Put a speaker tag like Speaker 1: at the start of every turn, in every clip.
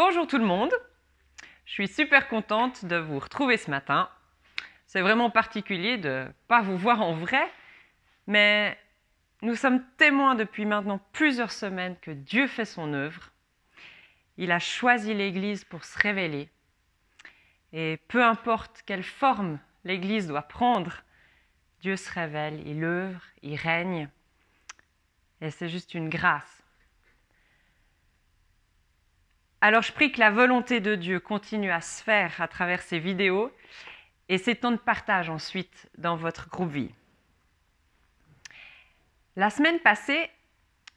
Speaker 1: Bonjour tout le monde, je suis super contente de vous retrouver ce matin. C'est vraiment particulier de ne pas vous voir en vrai, mais nous sommes témoins depuis maintenant plusieurs semaines que Dieu fait son œuvre. Il a choisi l'Église pour se révéler. Et peu importe quelle forme l'Église doit prendre, Dieu se révèle, il œuvre, il règne. Et c'est juste une grâce. Alors je prie que la volonté de Dieu continue à se faire à travers ces vidéos et ces temps de partage ensuite dans votre groupe vie. La semaine passée,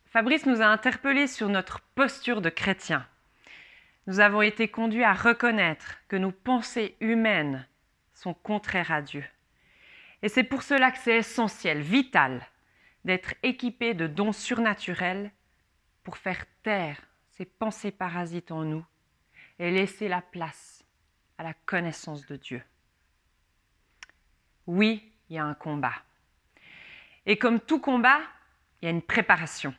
Speaker 1: Fabrice nous a interpellés sur notre posture de chrétien. Nous avons été conduits à reconnaître que nos pensées humaines sont contraires à Dieu. Et c'est pour cela que c'est essentiel, vital, d'être équipé de dons surnaturels pour faire taire ces pensées parasites en nous et laisser la place à la connaissance de Dieu. Oui, il y a un combat. Et comme tout combat, il y a une préparation,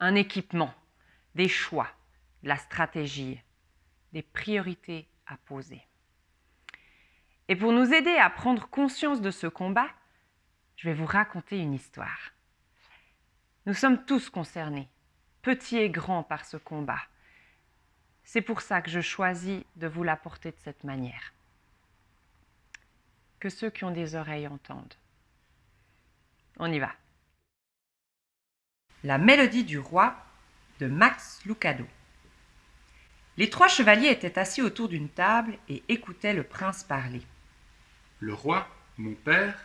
Speaker 1: un équipement, des choix, de la stratégie, des priorités à poser. Et pour nous aider à prendre conscience de ce combat, je vais vous raconter une histoire. Nous sommes tous concernés, petits et grands, par ce combat. C'est pour ça que je choisis de vous l'apporter de cette manière. Que ceux qui ont des oreilles entendent. On y va. La mélodie du roi de Max Lucado. Les trois chevaliers étaient assis autour d'une table et écoutaient le prince parler.
Speaker 2: Le roi, mon père,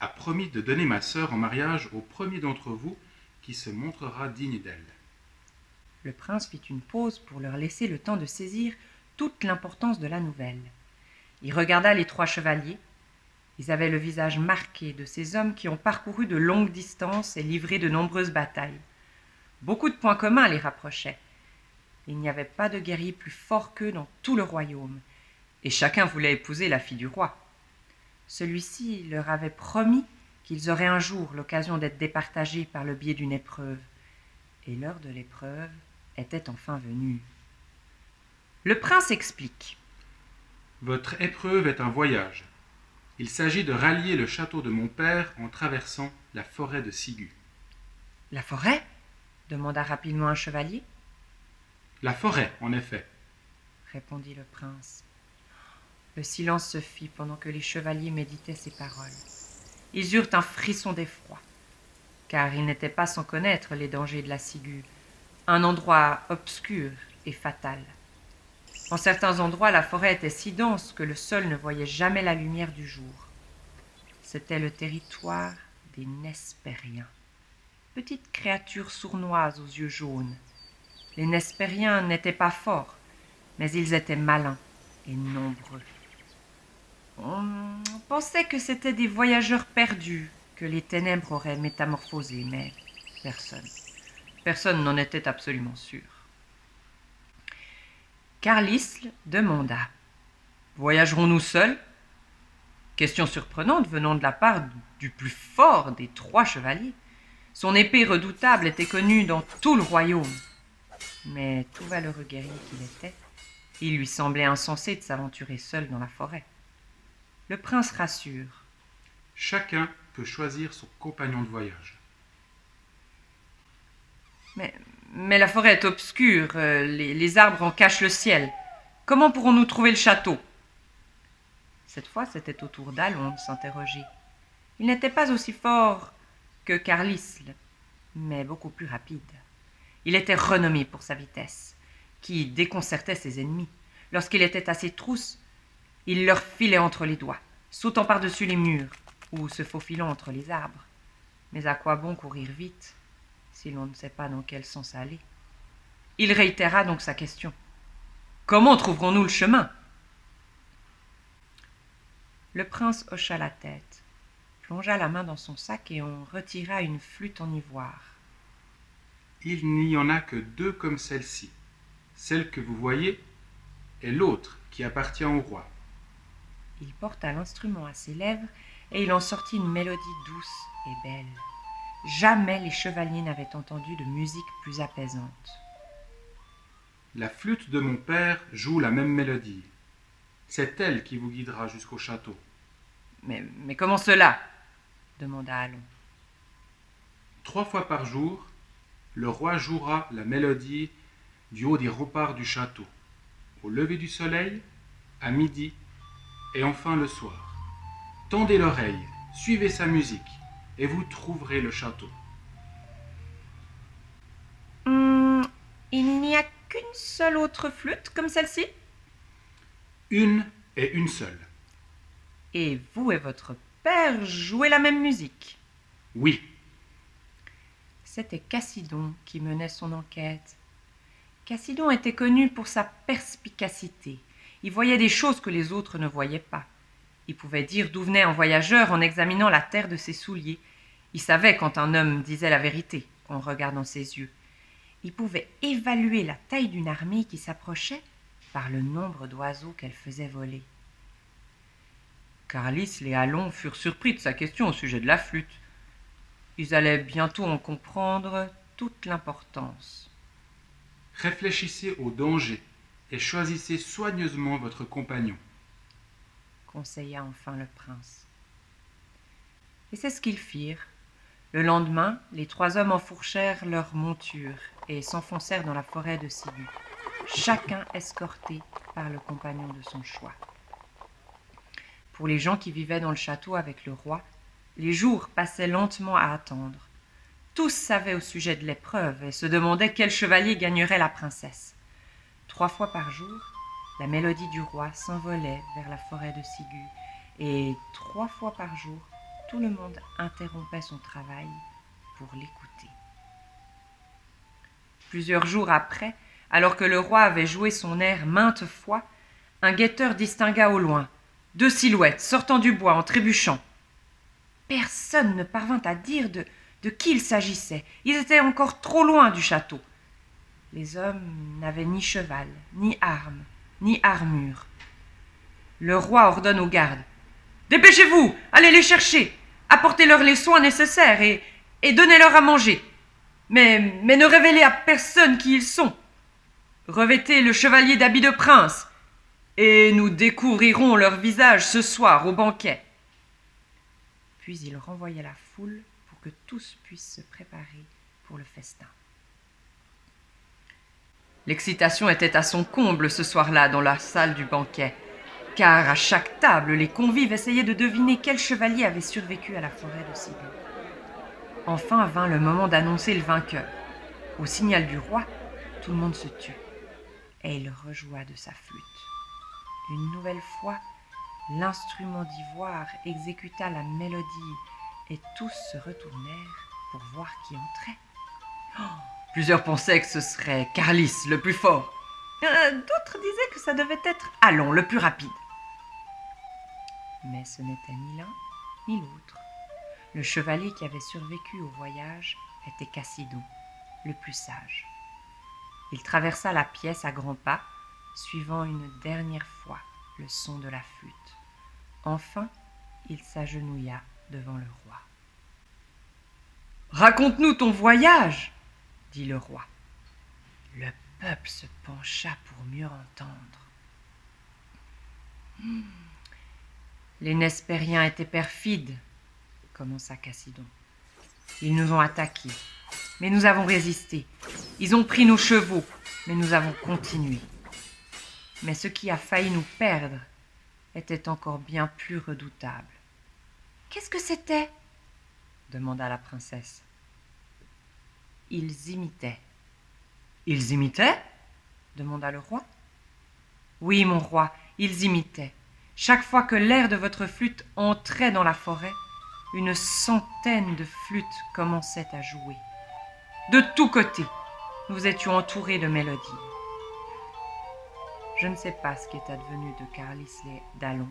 Speaker 2: a promis de donner ma sœur en mariage au premier d'entre vous qui se montrera digne d'elle.
Speaker 1: Le prince fit une pause pour leur laisser le temps de saisir toute l'importance de la nouvelle. Il regarda les trois chevaliers. Ils avaient le visage marqué de ces hommes qui ont parcouru de longues distances et livré de nombreuses batailles. Beaucoup de points communs les rapprochaient. Il n'y avait pas de guerrier plus fort qu'eux dans tout le royaume, et chacun voulait épouser la fille du roi. Celui-ci leur avait promis qu'ils auraient un jour l'occasion d'être départagés par le biais d'une épreuve. Et l'heure de l'épreuve était enfin venue. Le prince explique.
Speaker 2: Votre épreuve est un voyage. Il s'agit de rallier le château de mon père en traversant la forêt de Sigu.
Speaker 1: La forêt? demanda rapidement un chevalier.
Speaker 2: La forêt, en effet,
Speaker 1: répondit le prince. Le silence se fit pendant que les chevaliers méditaient ces paroles. Ils eurent un frisson d'effroi, car ils n'étaient pas sans connaître les dangers de la ciguë, un endroit obscur et fatal. En certains endroits, la forêt était si dense que le sol ne voyait jamais la lumière du jour. C'était le territoire des Nespériens, petites créatures sournoises aux yeux jaunes. Les Nespériens n'étaient pas forts, mais ils étaient malins et nombreux. On pensait que c'étaient des voyageurs perdus que les ténèbres auraient métamorphosés, mais personne, personne n'en était absolument sûr. Carlisle demanda Voyagerons-nous seuls? Question surprenante venant de la part du plus fort des trois chevaliers. Son épée redoutable était connue dans tout le royaume. Mais tout valeureux guerrier qu'il était, il lui semblait insensé de s'aventurer seul dans la forêt. Le prince rassure.
Speaker 2: Chacun peut choisir son compagnon de voyage.
Speaker 1: Mais, la forêt est obscure, euh, les, les arbres en cachent le ciel. Comment pourrons-nous trouver le château? Cette fois, c'était au tour d'Alon de s'interroger. Il n'était pas aussi fort que Carlisle, mais beaucoup plus rapide. Il était renommé pour sa vitesse, qui déconcertait ses ennemis. Lorsqu'il était à ses trousses, il leur filait entre les doigts, sautant par-dessus les murs ou se faufilant entre les arbres. Mais à quoi bon courir vite? Si l'on ne sait pas dans quel sens aller Il réitéra donc sa question. Comment trouverons-nous le chemin? Le prince hocha la tête, plongea la main dans son sac et en retira une flûte en ivoire.
Speaker 2: Il n'y en a que deux comme celle-ci. Celle que vous voyez et l'autre qui appartient au roi.
Speaker 1: Il porta l'instrument à ses lèvres et il en sortit une mélodie douce et belle. Jamais les chevaliers n'avaient entendu de musique plus apaisante.
Speaker 2: La flûte de mon père joue la même mélodie. C'est elle qui vous guidera jusqu'au château.
Speaker 1: Mais, mais comment cela? demanda Allon.
Speaker 2: Trois fois par jour, le roi jouera la mélodie du haut des remparts du château, au lever du soleil, à midi et enfin le soir. Tendez l'oreille, suivez sa musique, et vous trouverez le château.
Speaker 1: Hum, il n'y a qu'une seule autre flûte comme celle-ci?
Speaker 2: Une et une seule.
Speaker 1: Et vous et votre père jouez la même musique?
Speaker 2: Oui,
Speaker 1: C'était Cassidon qui menait son enquête. Cassidon était connu pour sa perspicacité. Il voyait des choses que les autres ne voyaient pas. Il pouvait dire d'où venait un voyageur en examinant la terre de ses souliers. Il savait quand un homme disait la vérité en regardant ses yeux. Il pouvait évaluer la taille d'une armée qui s'approchait par le nombre d'oiseaux qu'elle faisait voler. Carlis et Allon furent surpris de sa question au sujet de la flûte. Ils allaient bientôt en comprendre toute l'importance.
Speaker 2: réfléchissez au danger et choisissez soigneusement votre compagnon.
Speaker 1: conseilla enfin le prince. Et c'est ce qu'ils firent. Le lendemain, les trois hommes enfourchèrent leurs montures et s'enfoncèrent dans la forêt de Sibu, chacun escorté par le compagnon de son choix. Pour les gens qui vivaient dans le château avec le roi, les jours passaient lentement à attendre. Tous savaient au sujet de l'épreuve et se demandaient quel chevalier gagnerait la princesse. Trois fois par jour, la mélodie du roi s'envolait vers la forêt de Sigu, et trois fois par jour, tout le monde interrompait son travail pour l'écouter. Plusieurs jours après, alors que le roi avait joué son air maintes fois, un guetteur distingua au loin deux silhouettes sortant du bois en trébuchant. Personne ne parvint à dire de, de qui il s'agissait. Ils étaient encore trop loin du château. Les hommes n'avaient ni cheval, ni armes, ni armure. Le roi ordonne aux gardes. Dépêchez-vous, allez les chercher, apportez-leur les soins nécessaires et, donnez-leur à manger. Mais, mais ne révélez à personne qui ils sont. Revêtez le chevalier d'habit de prince, et nous découvrirons leur visage ce soir au banquet. Puis il renvoya la foule pour que tous puissent se préparer pour le festin. L'excitation était à son comble ce soir-là dans la salle du banquet, car à chaque table les convives essayaient de deviner quel chevalier avait survécu à la forêt de Sibu. Enfin vint le moment d'annoncer le vainqueur. Au signal du roi, tout le monde se tut, et il rejoua de sa flûte. Une nouvelle fois, l'instrument d'ivoire exécuta la mélodie, et tous se retournèrent pour voir qui entrait. Oh, plusieurs pensaient que ce serait Carlis, le plus fort. Euh, D'autres disaient que ça devait être Allon, le plus rapide. Mais ce n'était ni l'un ni l'autre. Le chevalier qui avait survécu au voyage était Cassidon, le plus sage. Il traversa la pièce à grands pas, suivant une dernière fois le son de la flûte. Enfin, il s'agenouilla devant le roi. Raconte-nous ton voyage, dit le roi. Le peuple se pencha pour mieux entendre. Hmm. Les Nespériens étaient perfides, commença Cassidon. Ils nous ont attaqués, mais nous avons résisté. Ils ont pris nos chevaux, mais nous avons continué. Mais ce qui a failli nous perdre était encore bien plus redoutable. Qu'est-ce que c'était? demanda la princesse. Ils imitaient. Ils imitaient? demanda le roi. Oui, mon roi, ils imitaient. Chaque fois que l'air de votre flûte entrait dans la forêt, une centaine de flûtes commençaient à jouer. De tous côtés, nous étions entourés de mélodies. Je ne sais pas ce qui est advenu de Carlis et d'Allon,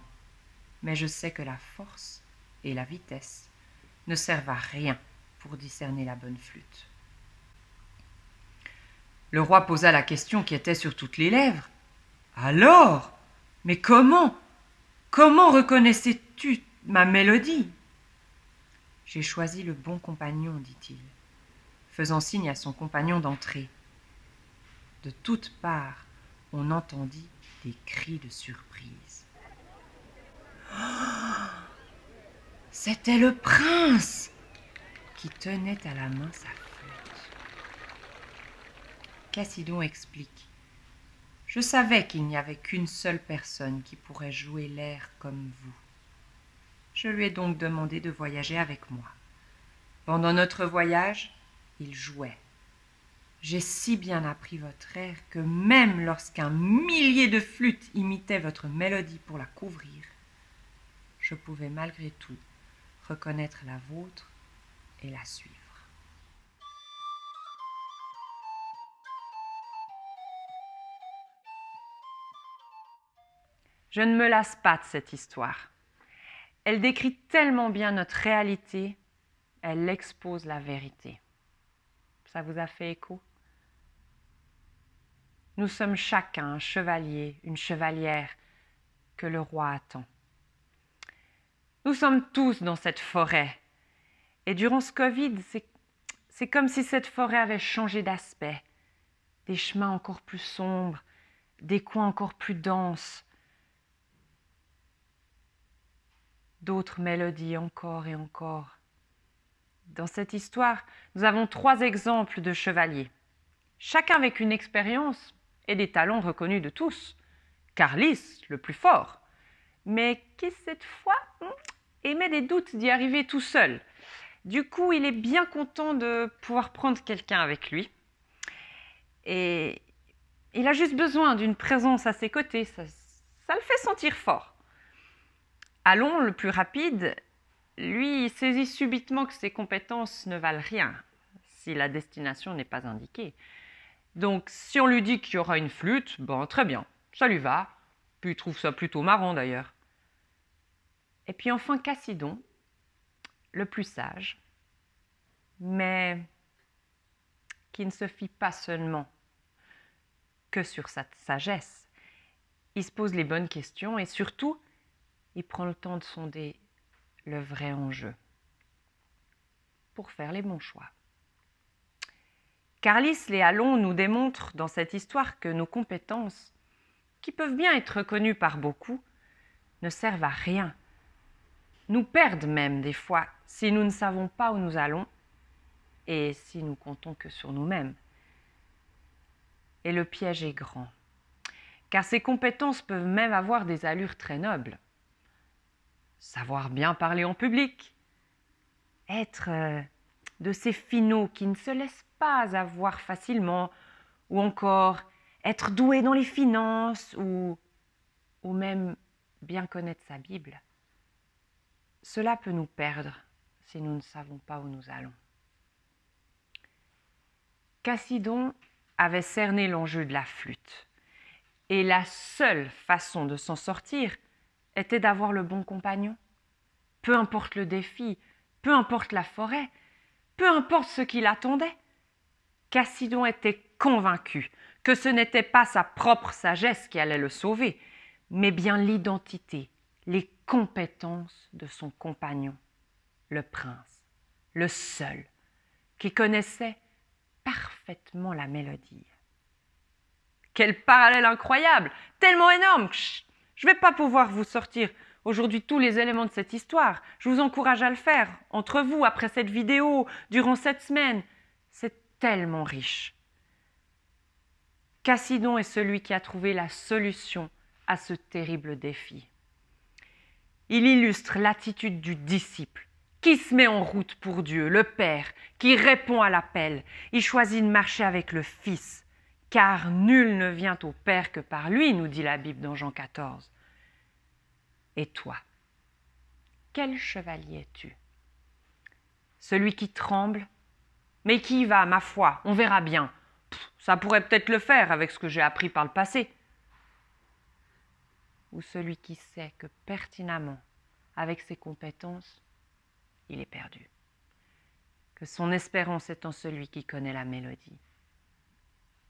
Speaker 1: mais je sais que la force et la vitesse ne servent à rien pour discerner la bonne flûte. Le roi posa la question qui était sur toutes les lèvres. Alors Mais comment Comment reconnaissais-tu ma mélodie? J'ai choisi le bon compagnon, dit-il, faisant signe à son compagnon d'entrer. De toutes parts, on entendit des cris de surprise. C'était le prince qui tenait à la main sa flûte. Cassidon explique. Je savais qu'il n'y avait qu'une seule personne qui pourrait jouer l'air comme vous. Je lui ai donc demandé de voyager avec moi. Pendant notre voyage, il jouait. J'ai si bien appris votre air que même lorsqu'un millier de flûtes imitaient votre mélodie pour la couvrir, je pouvais malgré tout reconnaître la vôtre et la suivre. Je ne me lasse pas de cette histoire. Elle décrit tellement bien notre réalité, elle expose la vérité. Ça vous a fait écho? Nous sommes chacun un chevalier, une chevalière que le roi attend. Nous sommes tous dans cette forêt. Et durant ce Covid, c'est comme si cette forêt avait changé d'aspect. Des chemins encore plus sombres, des coins encore plus denses, d'autres mélodies encore et encore. Dans cette histoire, nous avons trois exemples de chevaliers, chacun avec une expérience et des talents reconnus de tous. Carlis, le plus fort, mais qui cette fois hmm, émet des doutes d'y arriver tout seul. Du coup, il est bien content de pouvoir prendre quelqu'un avec lui. Et il a juste besoin d'une présence à ses côtés, ça, ça le fait sentir fort. Allons, le plus rapide, lui saisit subitement que ses compétences ne valent rien si la destination n'est pas indiquée. Donc, si on lui dit qu'il y aura une flûte, bon, très bien, ça lui va. Puis il trouve ça plutôt marrant d'ailleurs. Et puis enfin Cassidon, le plus sage, mais qui ne se fie pas seulement que sur sa sagesse. Il se pose les bonnes questions et surtout, il prend le temps de sonder le vrai enjeu pour faire les bons choix. Carlis Léalon nous démontre dans cette histoire que nos compétences, qui peuvent bien être reconnues par beaucoup, ne servent à rien nous perdent même des fois si nous ne savons pas où nous allons et si nous comptons que sur nous-mêmes. Et le piège est grand, car ces compétences peuvent même avoir des allures très nobles. Savoir bien parler en public, être euh, de ces finaux qui ne se laissent pas avoir facilement, ou encore être doué dans les finances, ou, ou même bien connaître sa Bible. Cela peut nous perdre si nous ne savons pas où nous allons. Cassidon avait cerné l'enjeu de la flûte, et la seule façon de s'en sortir était d'avoir le bon compagnon. Peu importe le défi, peu importe la forêt, peu importe ce qui l'attendait, Cassidon était convaincu que ce n'était pas sa propre sagesse qui allait le sauver, mais bien l'identité, les compétences de son compagnon, le prince, le seul, qui connaissait parfaitement la mélodie. Quel parallèle incroyable, tellement énorme. Je ne vais pas pouvoir vous sortir aujourd'hui tous les éléments de cette histoire. Je vous encourage à le faire entre vous après cette vidéo, durant cette semaine. C'est tellement riche. Cassidon est celui qui a trouvé la solution à ce terrible défi. Il illustre l'attitude du disciple qui se met en route pour Dieu, le Père, qui répond à l'appel. Il choisit de marcher avec le Fils, car nul ne vient au Père que par lui, nous dit la Bible dans Jean 14. Et toi, quel chevalier es-tu? Celui qui tremble, mais qui y va, ma foi, on verra bien. ça pourrait peut-être le faire avec ce que j'ai appris par le passé ou celui qui sait que pertinemment, avec ses compétences, il est perdu. Que son espérance est en celui qui connaît la mélodie,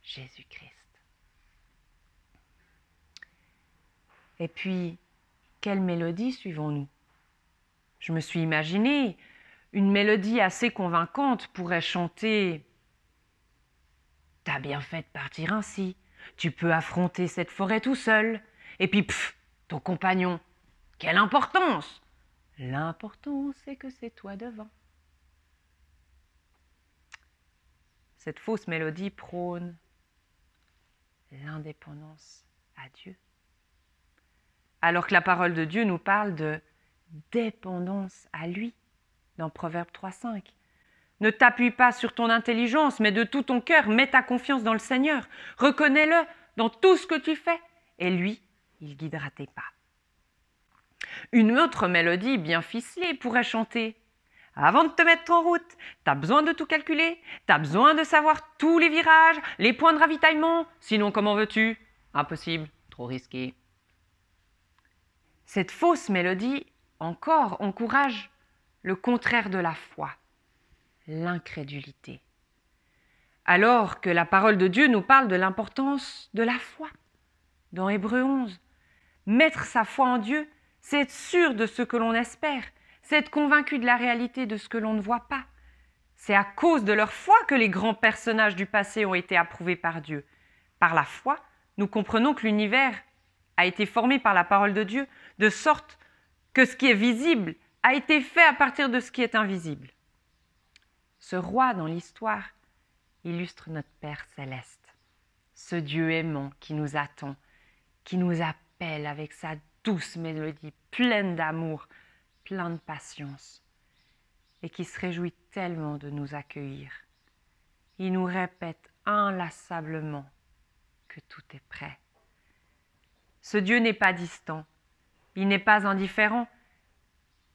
Speaker 1: Jésus-Christ. Et puis, quelle mélodie suivons-nous? Je me suis imaginé une mélodie assez convaincante pourrait chanter T'as bien fait de partir ainsi. Tu peux affronter cette forêt tout seul. Et puis, pff, ton compagnon, quelle importance L'important, c'est que c'est toi devant. Cette fausse mélodie prône l'indépendance à Dieu. Alors que la parole de Dieu nous parle de dépendance à lui dans Proverbe 3.5. Ne t'appuie pas sur ton intelligence, mais de tout ton cœur, mets ta confiance dans le Seigneur. Reconnais-le dans tout ce que tu fais, et lui, il guidera tes pas. Une autre mélodie bien ficelée pourrait chanter avant de te mettre en route, tu as besoin de tout calculer, tu as besoin de savoir tous les virages, les points de ravitaillement, sinon comment veux-tu? Impossible, trop risqué. Cette fausse mélodie, encore, encourage le contraire de la foi, l'incrédulité. Alors que la parole de Dieu nous parle de l'importance de la foi. Dans Hébreu 11, mettre sa foi en Dieu, c'est être sûr de ce que l'on espère, c'est être convaincu de la réalité de ce que l'on ne voit pas. C'est à cause de leur foi que les grands personnages du passé ont été approuvés par Dieu. Par la foi, nous comprenons que l'univers a été formé par la parole de Dieu, de sorte que ce qui est visible a été fait à partir de ce qui est invisible. Ce roi dans l'histoire illustre notre Père céleste, ce Dieu aimant qui nous attend, qui nous appelle avec sa douce mélodie pleine d'amour, plein de patience, et qui se réjouit tellement de nous accueillir. Il nous répète inlassablement que tout est prêt. Ce Dieu n'est pas distant, il n'est pas indifférent,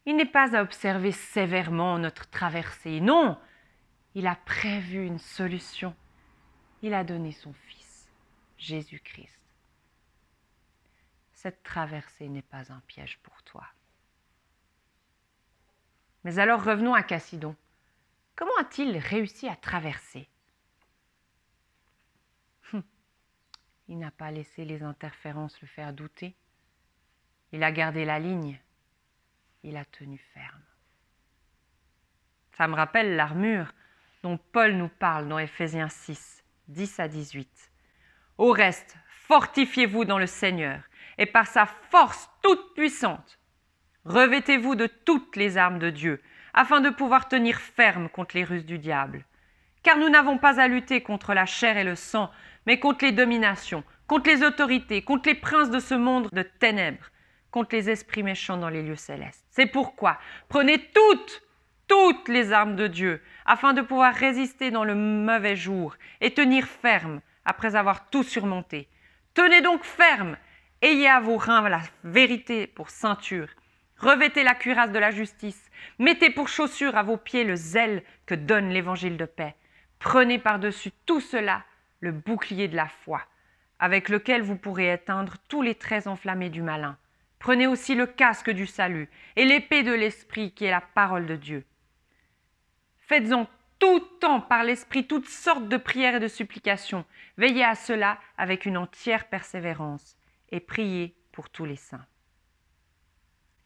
Speaker 1: il n'est pas à observer sévèrement notre traversée. Non, il a prévu une solution. Il a donné son Fils, Jésus-Christ cette traversée n'est pas un piège pour toi. Mais alors revenons à Cassidon. Comment a-t-il réussi à traverser? Hum. Il n'a pas laissé les interférences le faire douter. Il a gardé la ligne. Il a tenu ferme. Ça me rappelle l'armure dont Paul nous parle dans Éphésiens 6, 10 à 18. Au reste, fortifiez-vous dans le Seigneur et par sa force toute puissante. Revêtez-vous de toutes les armes de Dieu, afin de pouvoir tenir ferme contre les ruses du diable. Car nous n'avons pas à lutter contre la chair et le sang, mais contre les dominations, contre les autorités, contre les princes de ce monde de ténèbres, contre les esprits méchants dans les lieux célestes. C'est pourquoi prenez toutes, toutes les armes de Dieu, afin de pouvoir résister dans le mauvais jour et tenir ferme après avoir tout surmonté. Tenez donc ferme Ayez à vos reins la vérité pour ceinture. Revêtez la cuirasse de la justice. Mettez pour chaussure à vos pieds le zèle que donne l'évangile de paix. Prenez par-dessus tout cela le bouclier de la foi, avec lequel vous pourrez éteindre tous les traits enflammés du malin. Prenez aussi le casque du salut et l'épée de l'esprit qui est la parole de Dieu. Faites-en tout temps par l'esprit toutes sortes de prières et de supplications. Veillez à cela avec une entière persévérance et prier pour tous les saints.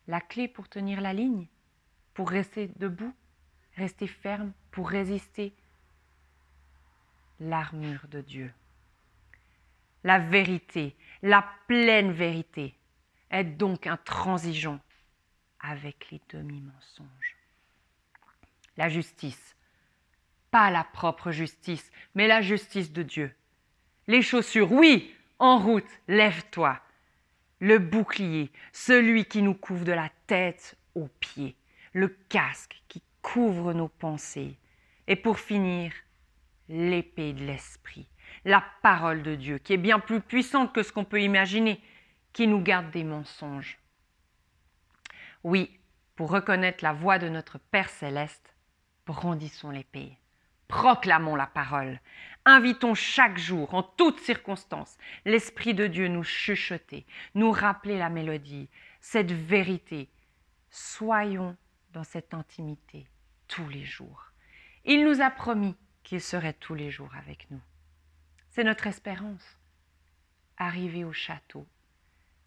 Speaker 1: La clé pour tenir la ligne, pour rester debout, rester ferme, pour résister, l'armure de Dieu. La vérité, la pleine vérité, est donc intransigeant avec les demi-mensonges. La justice, pas la propre justice, mais la justice de Dieu. Les chaussures, oui, en route, lève-toi. Le bouclier, celui qui nous couvre de la tête aux pieds. Le casque qui couvre nos pensées. Et pour finir, l'épée de l'esprit, la parole de Dieu, qui est bien plus puissante que ce qu'on peut imaginer, qui nous garde des mensonges. Oui, pour reconnaître la voix de notre Père céleste, brandissons l'épée. Proclamons la parole. Invitons chaque jour, en toutes circonstances, l'Esprit de Dieu nous chuchoter, nous rappeler la mélodie, cette vérité. Soyons dans cette intimité tous les jours. Il nous a promis qu'il serait tous les jours avec nous. C'est notre espérance. Arriver au château,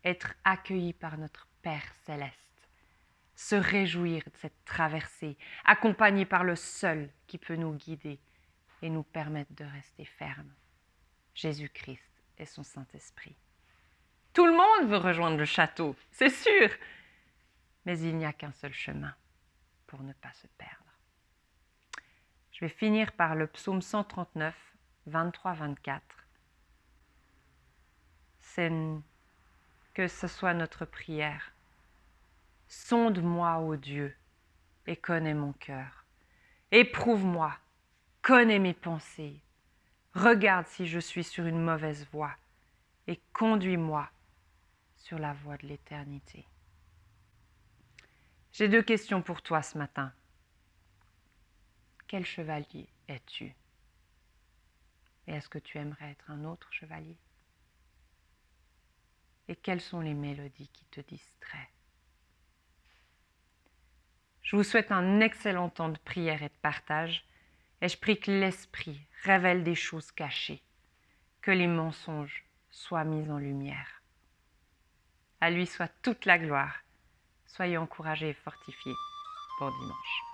Speaker 1: être accueilli par notre Père céleste se réjouir de cette traversée, accompagné par le seul qui peut nous guider et nous permettre de rester fermes. Jésus-Christ et son Saint-Esprit. Tout le monde veut rejoindre le château, c'est sûr, mais il n'y a qu'un seul chemin pour ne pas se perdre. Je vais finir par le psaume 139, 23-24. C'est que ce soit notre prière. Sonde-moi, ô Dieu, et connais mon cœur. Éprouve-moi, connais mes pensées. Regarde si je suis sur une mauvaise voie et conduis-moi sur la voie de l'éternité. J'ai deux questions pour toi ce matin. Quel chevalier es-tu? Et est-ce que tu aimerais être un autre chevalier? Et quelles sont les mélodies qui te distraient? Je vous souhaite un excellent temps de prière et de partage, et je prie que l'Esprit révèle des choses cachées, que les mensonges soient mis en lumière. À lui soit toute la gloire. Soyez encouragés et fortifiés pour dimanche.